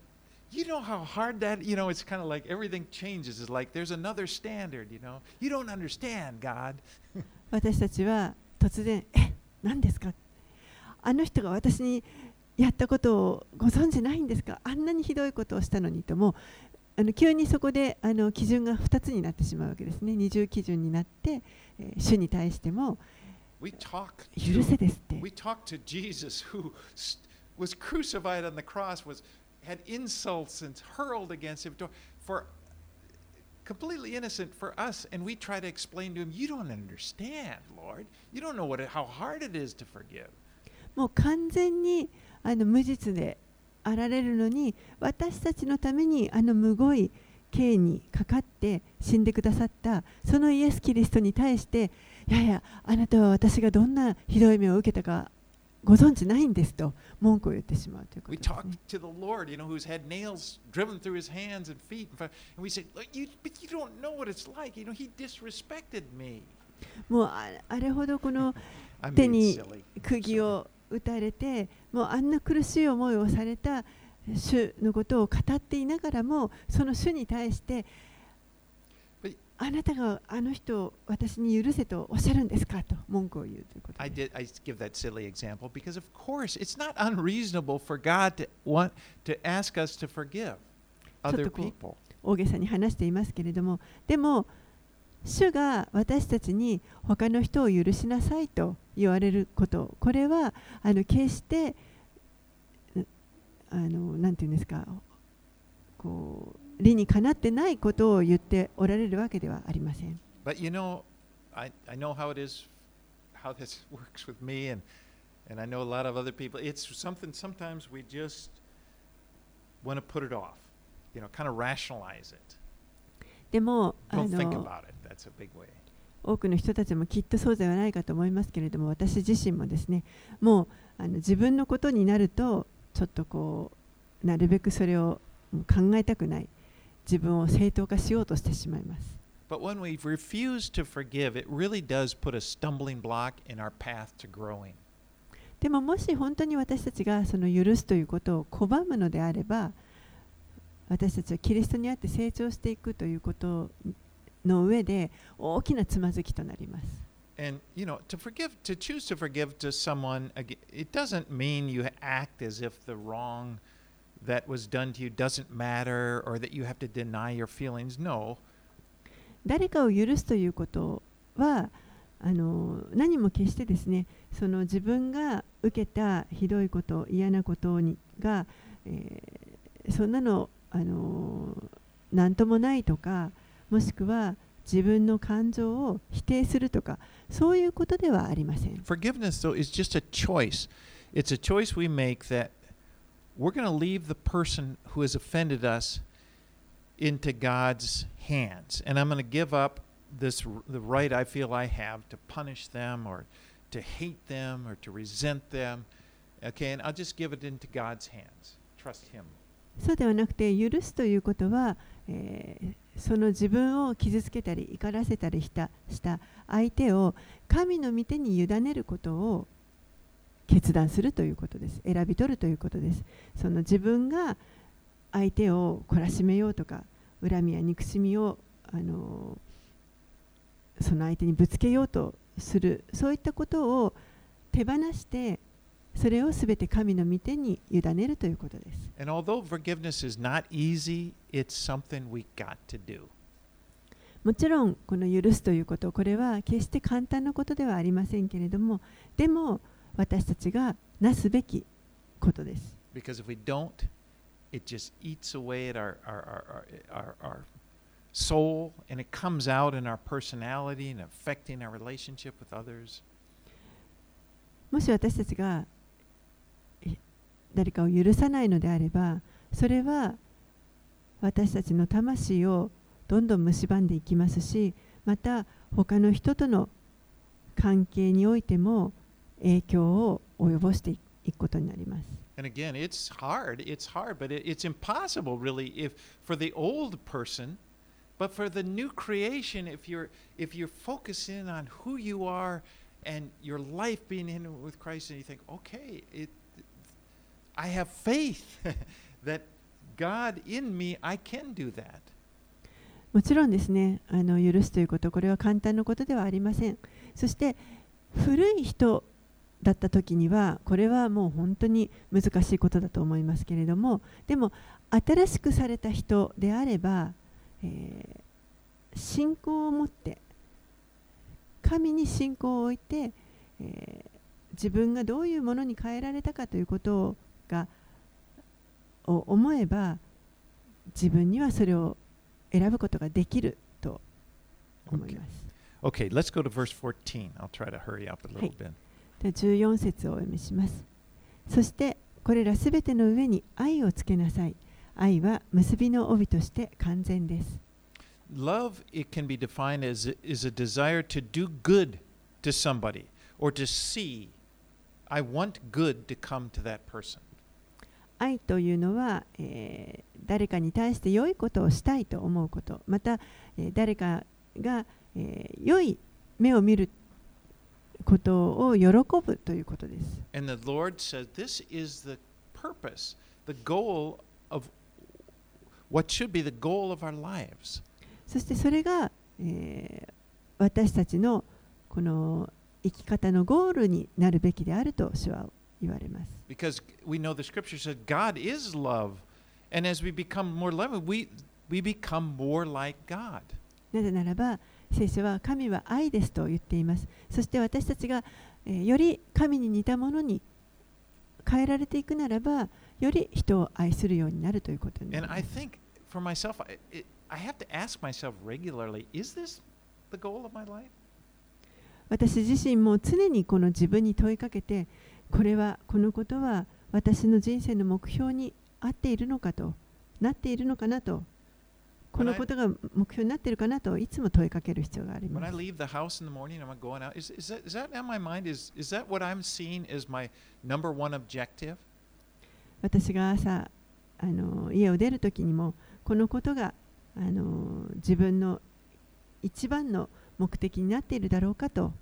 you know how hard that, you know, it's kind of like everything changes. It's like there's another standard, you know. You don't understand, God. 私たちは突然え何ですかあの人が私にやったことをご存じないんですかあんなにひどいことをしたのにともうあの急にそこであの基準が2つになってしまうわけですね二重基準になって、えー主に対しても許せですって was crucified on the cross, was had insults and hurled against him for completely innocent for us, and we try to explain to him, "You don't understand, Lord. You don't know what it, how hard it is to forgive." もう完全にあの無実であられるのに私たちのためにあのむごい刑にかかって死んでくださったそのイエス・キリストに対してややあなたは私がどんなひどい目を受けたかご存じないんですと文句を言ってしまうということです、もうあれほどこの <laughs> 手に釘を打たれて。もうあんな苦しい思いをされた主のことを語っていながらもその主に対してあなたがあの人を私に許せとおっしゃるんですかと文句を言うということ I です did. I give that silly example because, of course, it's not unreasonable for God to want to ask us to forgive other ちょっとこう people. 大げさに話していますけれどもでも主が私たちに他の人を許しなさいと言われることこれはあの決してあのなんていうんですかこう理にかなってないことを言っておられるわけではありません。But you know, I, I know how it is, how this works with me, and, and I know a lot of other people. It's something sometimes we just want to put it off, you know, kind of rationalize it. でもあの多くの人たちもきっとそうではないかと思いますけれども私自身もですねもうあの自分のことになるとちょっとこうなるべくそれを考えたくない。自分を正当化しようとしてしまいます。But when we refuse to forgive, it really does put a stumbling block in our path to growing. でももし本当に私たちがその許すということを拒むのであれば私たちはキリストにあって成長していくということの上で大きなつまずきとなります And you know, to forgive, to choose to forgive to someone, it doesn't mean you act as if the wrong that was done to you doesn't matter or that you have to deny your feelings. No, 誰かを許すということはあの何も決してですねその自分が受けたひどいこと嫌なことにが、えーそんなのあの何ともないとかもしくは自分の感情を否定するとかそういうことではありません forgiveness though is just a choice. It's a choice we make that we're going to leave the person who has offended us into God's hands, and I'm going to give up this the right I feel I have to punish them or to hate them or to resent them. Okay, and I'll just give it into God's hands. Trust Him. そうではなくて許すということは、えーその自分を傷つけたり怒らせたりしたした相手を神の御手に委ねることを決断するということです。選び取るということです。その自分が相手を懲らしめようとか恨みや憎しみをあのその相手にぶつけようとするそういったことを手放してそれをすべて神の御手に委ねるということです。もちろん、この許すということ、これは決して簡単なことではありませんけれども、でも、私たちがなすべきことです。もし私たちが誰かを許さないのであればそれは私たちの魂をどんどん蝕んでいきますしまた他の人との関係においても影響を及ぼしていくことになります。And again, it's hard. It's hard, but it's impossible, really, if for the old person, but for the new creation, if you're if you're focusing on who you are and your life being in with Christ, and you think, okay, it, I have faith <laughs> that God in me, I can do that. もちろんですねあの許すということこれは簡単なことではありませんそして古い人だった時にはこれはもう本当に難しいことだと思いますけれどもでも新しくされた人であれば、えー信仰を持って神に信仰を置いて、えー自分がどういうものに変えられたかということをがを思えば自分にはそれを選ぶことができると思います。Okay, let's go to verse 14. I'll try to hurry up a little bit. では14節をお読みします。そしてこれらすべての上に愛をつけなさい。愛は結びの帯として完全です。Love, it can be defined as is a desire to do good to somebody or to see. I want good to come to that person. 愛というのは、えー誰かに対して良いことをしたいと思うこと、また、えー誰かが、えー良い目を見ることを喜ぶということです。And the Lord says this is the purpose, the goal of what should be the goal of our lives. そしてそれが、えー私たちのこの生き方のゴールになるべきであると主は言われます。Because we know the scripture said God is love. And as we become more loving, we, we become more like God. なぜならば聖書は神は愛ですと言っています。そして私たちが、えーより神に似たものに変えられていくならばより人を愛するようになるということになり And ま I す。think for myself, I, I have to ask myself regularly is this the goal of my life? 私自身も常にこの自分に問いかけて、これはこのことは私の人生の目標に合っているのかとなっているのかなとこのことが目標になっているかなといつも問いかける必要があります。私が朝あの家を出るとにもこのことがあの自分の一番の目的になっているだろうかと。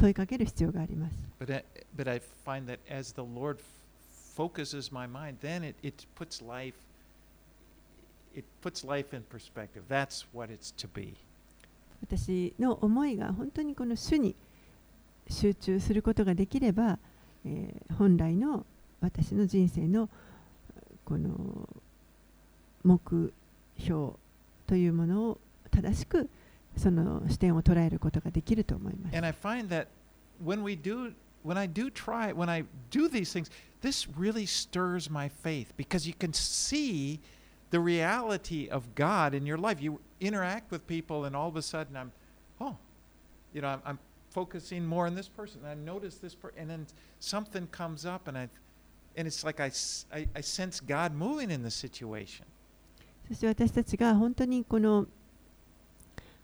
問いかける必要があります。私の思いが本当にこの主に集中することができれば、えー、本来の私の人生のこの目標というものを正しくその視点を捉えることができると思います。And I find that when we do when I do try when I do these things, this really stirs my faith because you can see the reality of God in your life. You interact with people and all of a sudden I'm oh, you know, I'm, I'm focusing more on this person. And I notice this person and then something comes up and I and it's like I, I- I sense God moving in the situation. そして私たちが本当にこの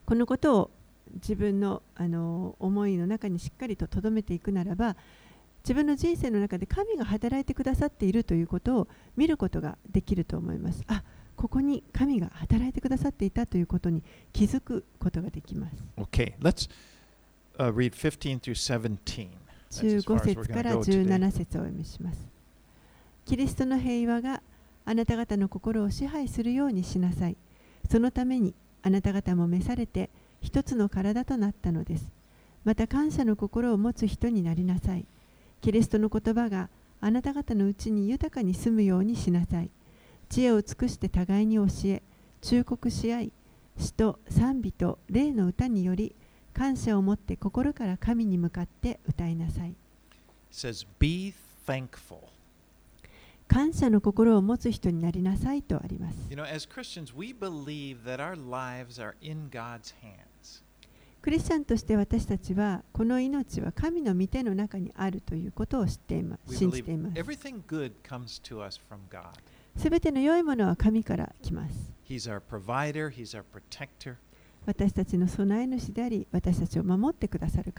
このことを自分のあの思いの中にしっかりと留めていくならば自分の人生の中で神が働いてくださっているということを見ることができると思います。あここに神が働いてくださっていたということに気づくことができます。Okay, let's uh, read 15 through 17. That's as far 15 as we're 節から go today. 17節をお読みします。キリストの平和があなた方の心を支配するようにしなさい。そのためにあなた方も召されて一つの体となったのです。また感謝の心を持つ人になりなさい。キリストの言葉があなた方のうちに豊かに住むようにしなさい。知恵を尽くして互いに教え、忠告し合い、詩と賛美と霊の歌により感謝を持って心から神に向かって歌いなさい。It says, Be thankful. 感謝の心を持つ人になりなさいとあります。クリスチャンとして私たちは、この命は神の御手の中にあるということを知っています。信じています。すての良いものは神から来ます。私たちの備え主であり、私たちを守ってくださる。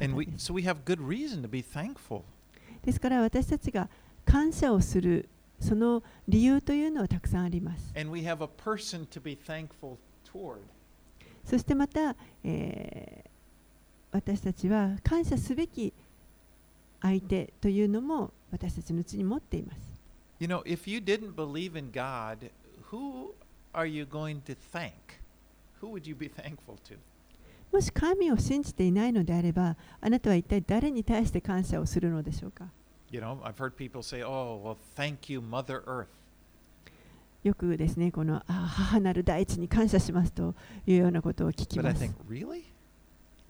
ですから私たちが感謝をする。その理由というのはたくさんあります。そしてまた、えー、私たちは感謝すべき相手というのも私たちのうちに持っています。もし神を信じていないのであれば、あなたは一体誰に対して感謝をするのでしょうか？You know, I've heard people say, oh, well, thank you, Mother Earth. よくですね、このあ母なる大地に感謝しますというようなことを聞き But I ます think,。really?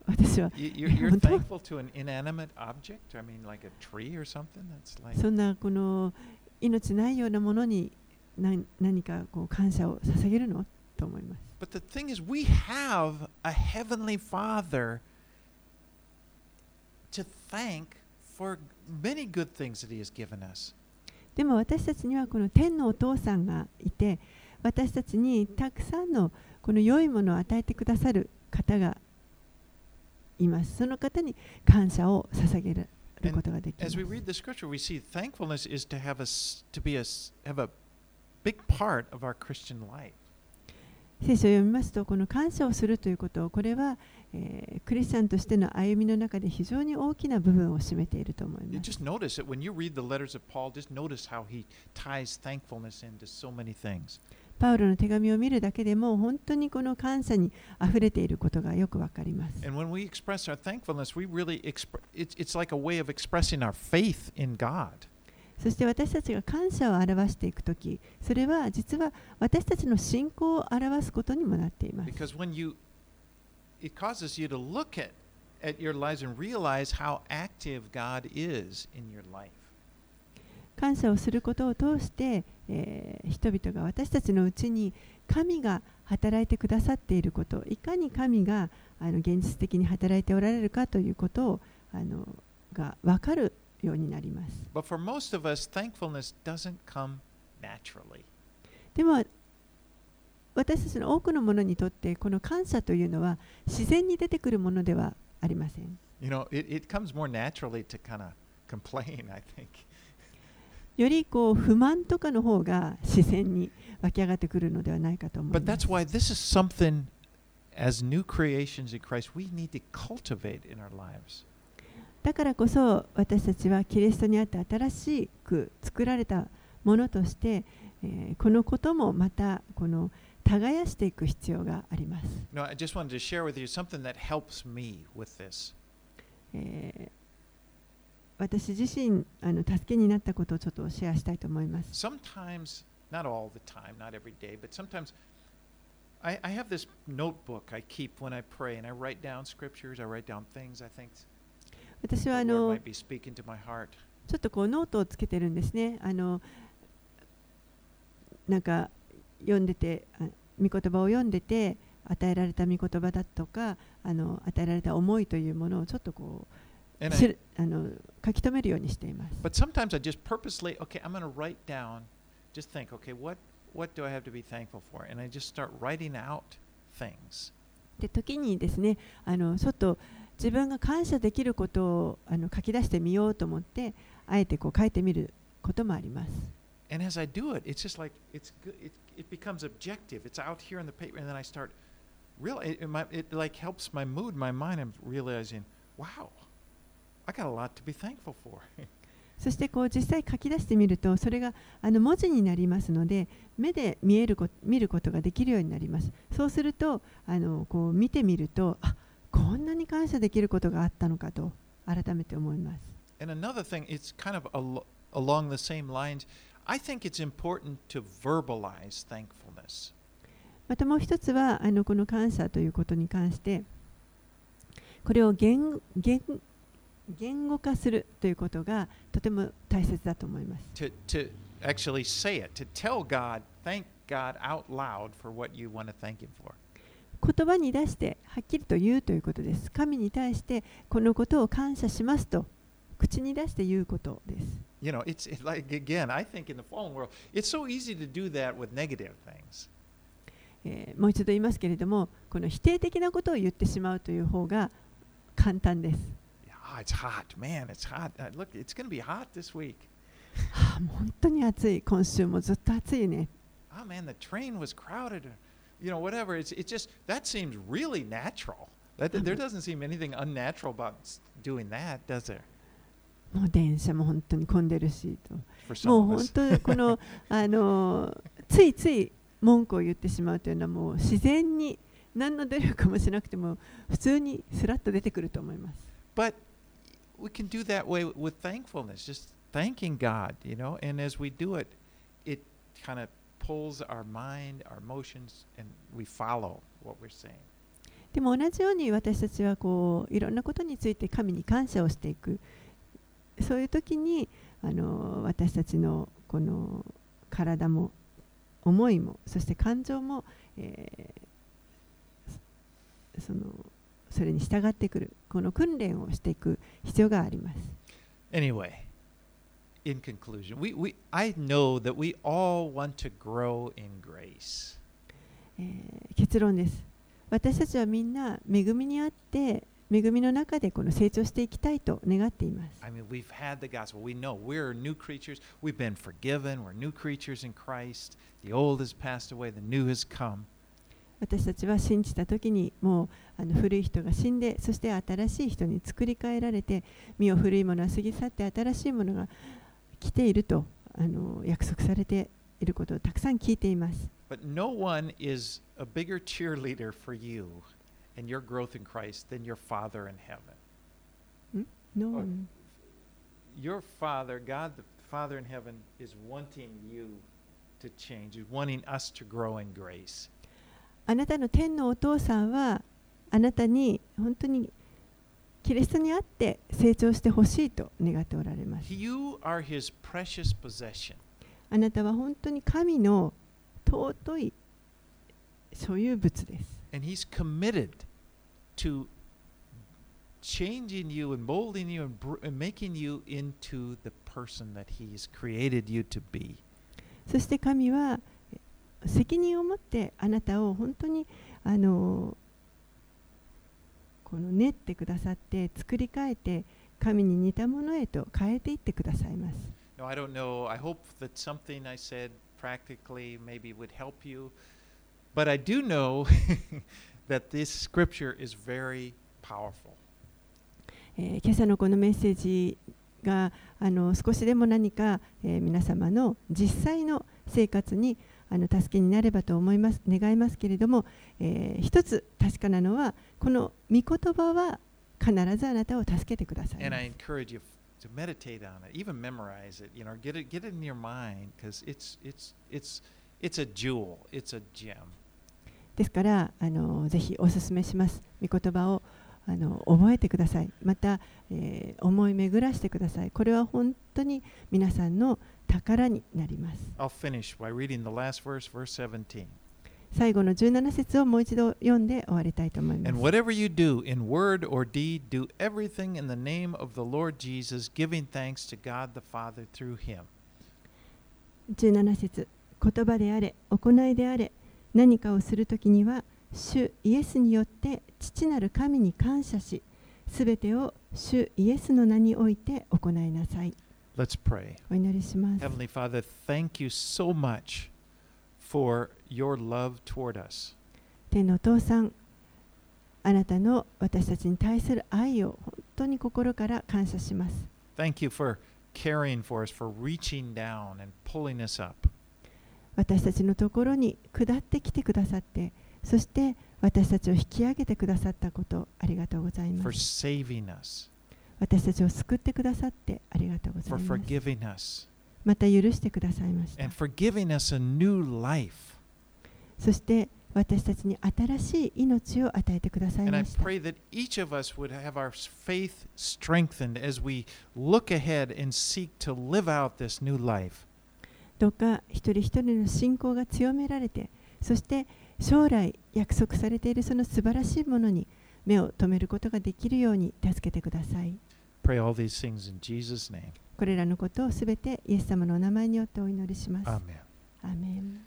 私は You, you're, you're 本当 thankful to an inanimate object? I mean, like a tree or something? That's like. そんなこの命ないようなものに何何かこう感謝を捧げるのと思います。 But the thing is, we have a heavenly Father to thank for でも私たちにはこの天のお父さんがいて私たちにたくさんのこの良いものを与えてくださる方がいます。その方に感謝を捧げることができます。聖書を読みますとこの感謝をするということこれはえ、クリスチャンとしての歩みの中で非常に大きな部分を占めていると思います。パウロの手紙を見るだけでも本当にこの感謝にあふれていることがよくわかります。そして私たちが感謝を表していくとき、それは実は私たちの信仰を表すことにもなっています。it causes you to look at, at your lies and realize how active God is in your life. 感謝をすることを通して、え、人々が私たちのうちに神が働いてくださっていること、いかに神があの現実的に働いておられるかということをあのがわかるようになります。でも私たちの多くのものにとってこの感謝というのは自然に出てくるものではありません。より不満とかの方が自然に湧き上がってくるのではないかと思います。だからこそ私たちはキリストにあって新しく作られたものとして、え、このこともまたこの、耕していく必要があります。No, I just wanted to share with you something that helps me with this. えー私自身あの助けになったことをちょっとシェアしたいと思います。Sometimes, not all the time, not every day, but sometimes I, I have this notebook I keep when I pray, and I write down scriptures, I write down things I think 私はあの might be speaking to my heart. ちょっとこうノートをつけてるんですね。あのなんか読んでて御言葉を読んでて与えられた御言葉だとかあの与えられた思いというものをちょっとこうあの書き留めるようにしています。で時にですねあの、ちょっと自分が感謝できることをあの書き出してみようと思って、あえてこう書いてみることもあります。And as I do it, it's just like it's good. It, it becomes objective. It's out here in the paper, and then I start really. It, it, might- it like helps my mood, my mind. I'm realizing, wow, I got a lot to be thankful for. <laughs> そしてこう実際書き出してみるとそれがあの文字になりますので目で見えるこ見ることができるようになります。そうするとあのこう見てみるとあこんなに感謝できることがあったのかと改めて思います。 and another thing, it's kind of al- along the same lines. I think it's important to verbalize thankfulness. またもう一つはあのこの感謝ということに関してこれを言言言語化するということがとても大切だと思います。To to actually say it, to tell God, thank God out loud for what you want to thank Him for. 言葉に出してはっきりと言うということです。神に対してこのことを感謝しますと口に出して言うことです。You know, it's, it's like, again, I think in the fallen world, it's so easy to do that with negative things. えーもう一度言いますけれども、この否定的なことを言ってしまうという方が簡単です。 Ah, it's hot. Man, it's hot. Uh, look, it's going to be hot this week. <laughs> はあ、もう本当に暑い、今週もずっと暑いね。 Oh, man, the train was crowded. Or, you know, whatever. It's, it's just, that seems really natural. <laughs> That, there doesn't seem anything unnatural about s- doing that, does there? もう電車も本当に混んでるしと。もう本.当にこのあのついつい文句を言ってしまうというのはもう自然に何の努力もしなくても普通にスラッと出てくると思います。But we can do that way with thankfulness, just thanking God, you know, and as we do it, it kind of pulls our mind, our emotions, and we follow what we're saying. でも同じように私たちはこういろんなことについて神に感謝をしていくそういう時にあの私たちのこの体も思いもそして感情も、えーそのそれに従ってくるこの訓練をしていく必要があります。Anyway, in conclusion, we, we, I know that we all want to grow in grace. えー結論です。私たちはみんな恵みにあって恵みの中でこの成長していきたいと願っています。私たちは信じた時にもうあの古い人が死んで、そして新しい人に作り変えられて、身を古いものは過ぎ去って新しいものが来ていると。あの約束されていることをたくさん聞いています。and your growth in Christ than your Father in heaven. No Oh. one Your Father, God the Father in heaven, is wanting you to change, is wanting us to grow in grace. あなたの天のお父さんはあなたに本当に キリストにあって成長してほしいと願っておられます。 You are his precious possession. あなたは本当に神の尊い所有物です。 And he's committed to changing you and molding you and, and making you into the person that he's created you to be. そして神はえ責任を持ってあなたを本当にあのこの練ってくださって作り変えて神に似たものへと変えていってくださいます。Now, I don't know. I hope that something I said practically maybe would help you. But I do know that this scripture is very powerful. えー今朝のこのメッセージがあの少しでも何か、えー皆様の実際の生活にあの助けになればと思います願いますけれども、えー一つ確かなのはこの御言葉は必ずあなたを助けてください And ま I す。encourage you to meditate on it, even memorize it. You know, get it, get it in your mind because it's it's it's it's a jewel. It's a gem. ですからあのぜひお勧めします。御言葉をあの覚えてください。また、えー思い巡らしてください。これは本当に皆さんの宝になります。I'll finish by reading the last verse, verse 17. 最後の17節をもう一度読んで終わりたいと思いま And す。whatever you do in word or deed, do everything in the name of the Lord Jesus, giving thanks to God the Father through him. 17節言葉であれ、行いであれ、何かをするときには、主イエスによって父なる神に感謝し、すべてを主イエスの名において行いなさい。Let's pray. お祈りします。Heavenly Father, thank you so much for your love toward us. 天のお父さん、あなたの私たちに対する愛を本当に心から感謝します。Thank you for caring for us, for reaching down and pulling us up. 私たちのところに下ってきてくださって、そして私たちを引き上げてくださったこと、ありがとうございます。私たちを救ってくださって、ありがとうございます。また許してください。そして私たちに新しい命を与えてください。どうか一人一人の信仰が強められて、そして将来約束されているその素晴らしいものに目を留めることができるように助けてください。Pray all these things in Jesus' name. これらのことをすべてイエス様のお名前によってお祈りします。アーメン